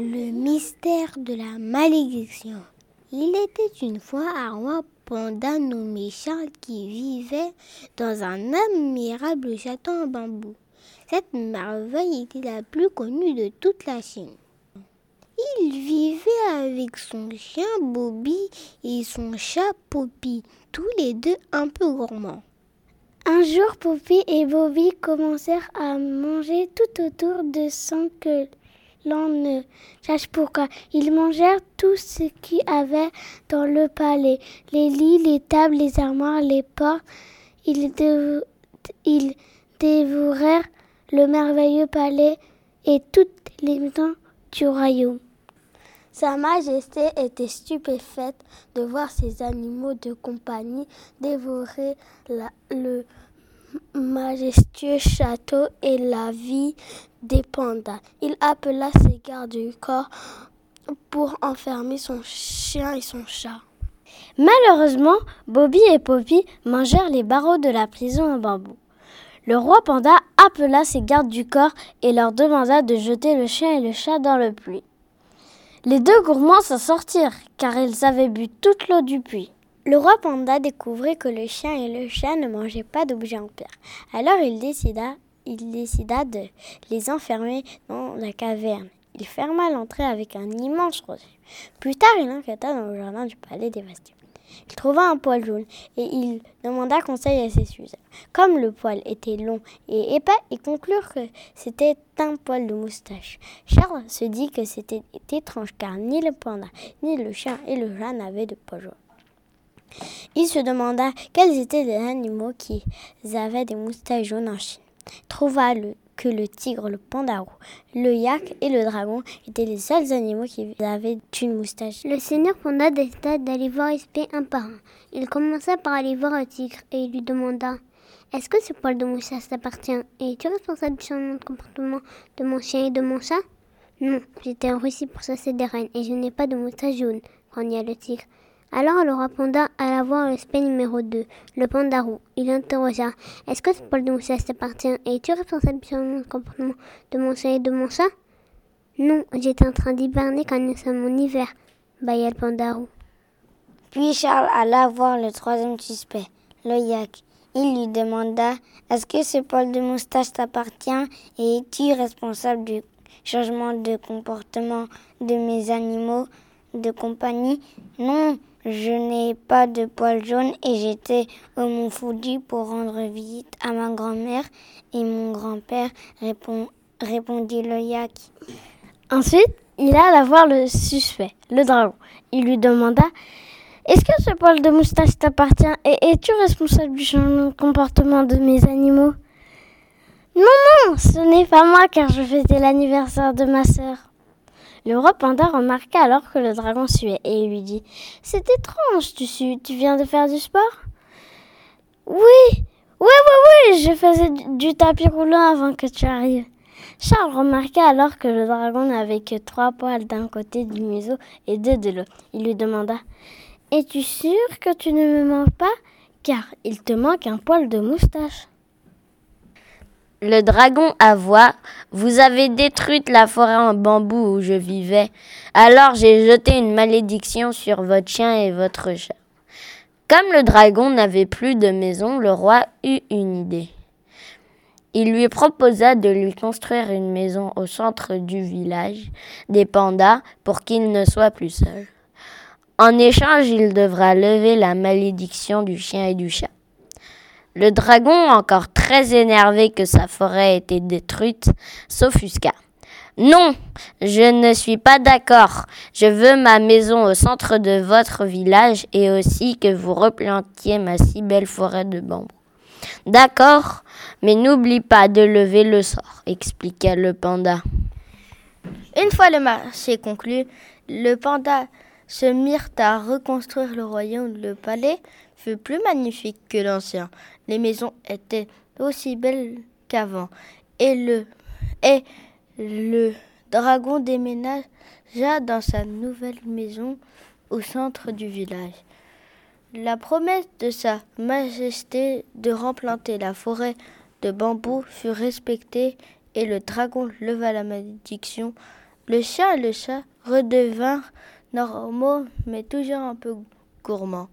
Le mystère de la malédiction. Il était une fois un roi panda nommé Charles qui vivait dans un admirable château en bambou. Cette merveille était la plus connue de toute la Chine. Il vivait avec son chien Bobby et son chat Poppy, tous les deux un peu gourmands. Un jour, Poppy et Bobby commencèrent à manger tout autour de sans que ne sache pourquoi. Ils mangèrent tout ce qu'il y avait dans le palais, les lits, les tables, les armoires, les portes. Ils, dévorèrent le merveilleux palais et toutes les maisons du royaume. Sa Majesté était stupéfaite de voir ces animaux de compagnie dévorer le majestueux château et la vie des pandas. Il appela ses gardes du corps pour enfermer son chien et son chat. Malheureusement, Bobby et Poppy mangèrent les barreaux de la prison en bambou. Le roi panda appela ses gardes du corps et leur demanda de jeter le chien et le chat dans le puits. Les deux gourmands s'en sortirent, car ils avaient bu toute l'eau du puits. Le roi panda découvrit que le chien et le chat ne mangeaient pas d'objets en pierre. Alors il décida, il de les enfermer dans la caverne. Il ferma l'entrée avec un immense rocher. Plus tard, il enquêta dans le jardin du palais dévasté. Il trouva un poil jaune et il demanda conseil à ses sujets. Comme le poil était long et épais, ils conclurent que c'était un poil de moustache. Charles se dit que c'était étrange car ni le panda, ni le chien et le chat n'avaient de poil jaune. Il se demanda quels étaient les animaux qui avaient des moustaches jaunes en Chine. Trouva que le tigre, le pandarou, le yak et le dragon étaient les seuls animaux qui avaient une moustache. Le seigneur panda décida d'aller voir Espé un par un. Il commença par aller voir le tigre et il lui demanda Est-ce que ce poil de moustache t'appartient Et es-tu responsable du changement de comportement de mon chien et de mon chat? Non, j'étais en Russie pour chasser des reines et je n'ai pas de moustache jaune, grogna le tigre. Alors le roi panda alla voir le numéro 2, le panda roux. Il interrogea Est-ce que ce poil de moustache t'appartient? Et es-tu responsable du comportement de mon et de mon chat? Non, j'étais en train d'hiberner quand nous sommes en hiver, bâilla le panda roux. Puis Charles alla voir le troisième suspect, le yak. Il lui demanda Est-ce que ce poil de moustache t'appartient et es-tu responsable du changement de comportement de mes animaux de compagnie? Non, je n'ai pas de poils jaunes et j'étais au Mont pour rendre visite à ma grand-mère et mon grand-père, répondit le yak. Ensuite, il alla voir le suspect, le dragon. Il lui demanda Est-ce que ce poil de moustache t'appartient et es-tu responsable du changement de comportement de mes animaux? Non, non, ce n'est pas moi car je fêtais l'anniversaire de ma sœur. Le roi panda remarqua alors que le dragon suait et lui dit C'est étrange, tu tu viens de faire du sport? Oui, oui, oui, oui, je faisais du tapis roulant avant que tu arrives. Charles remarqua alors que le dragon n'avait que trois poils d'un côté du museau et deux de l'autre. Il lui demanda Es-tu sûr que tu ne me manques pas? Car il te manque un poil de moustache. Le dragon avoua Vous avez détruit la forêt en bambou où je vivais. Alors j'ai jeté une malédiction sur votre chien et votre chat. Comme le dragon n'avait plus de maison, le roi eut une idée. Il lui proposa de lui construire une maison au centre du village des pandas pour qu'il ne soit plus seul. En échange, il devra lever la malédiction du chien et du chat. Le dragon, encore très énervé que sa forêt ait été détruite, s'offusqua. Non, je ne suis pas d'accord. Je veux ma maison au centre de votre village et aussi que vous replantiez ma si belle forêt de bambou. D'accord, mais n'oublie pas de lever le sort, expliqua le panda. Une fois le marché conclu, le panda se mirent à reconstruire le royaume. Le palais fut plus magnifique que l'ancien. Les maisons étaient aussi belles qu'avant. Et le, et le dragon déménagea dans sa nouvelle maison au centre du village. La promesse de sa majesté de replanter la forêt de bambou fut respectée et le dragon leva la malédiction Le chien et le chat redevinrent normaux, mais toujours un peu gourmands.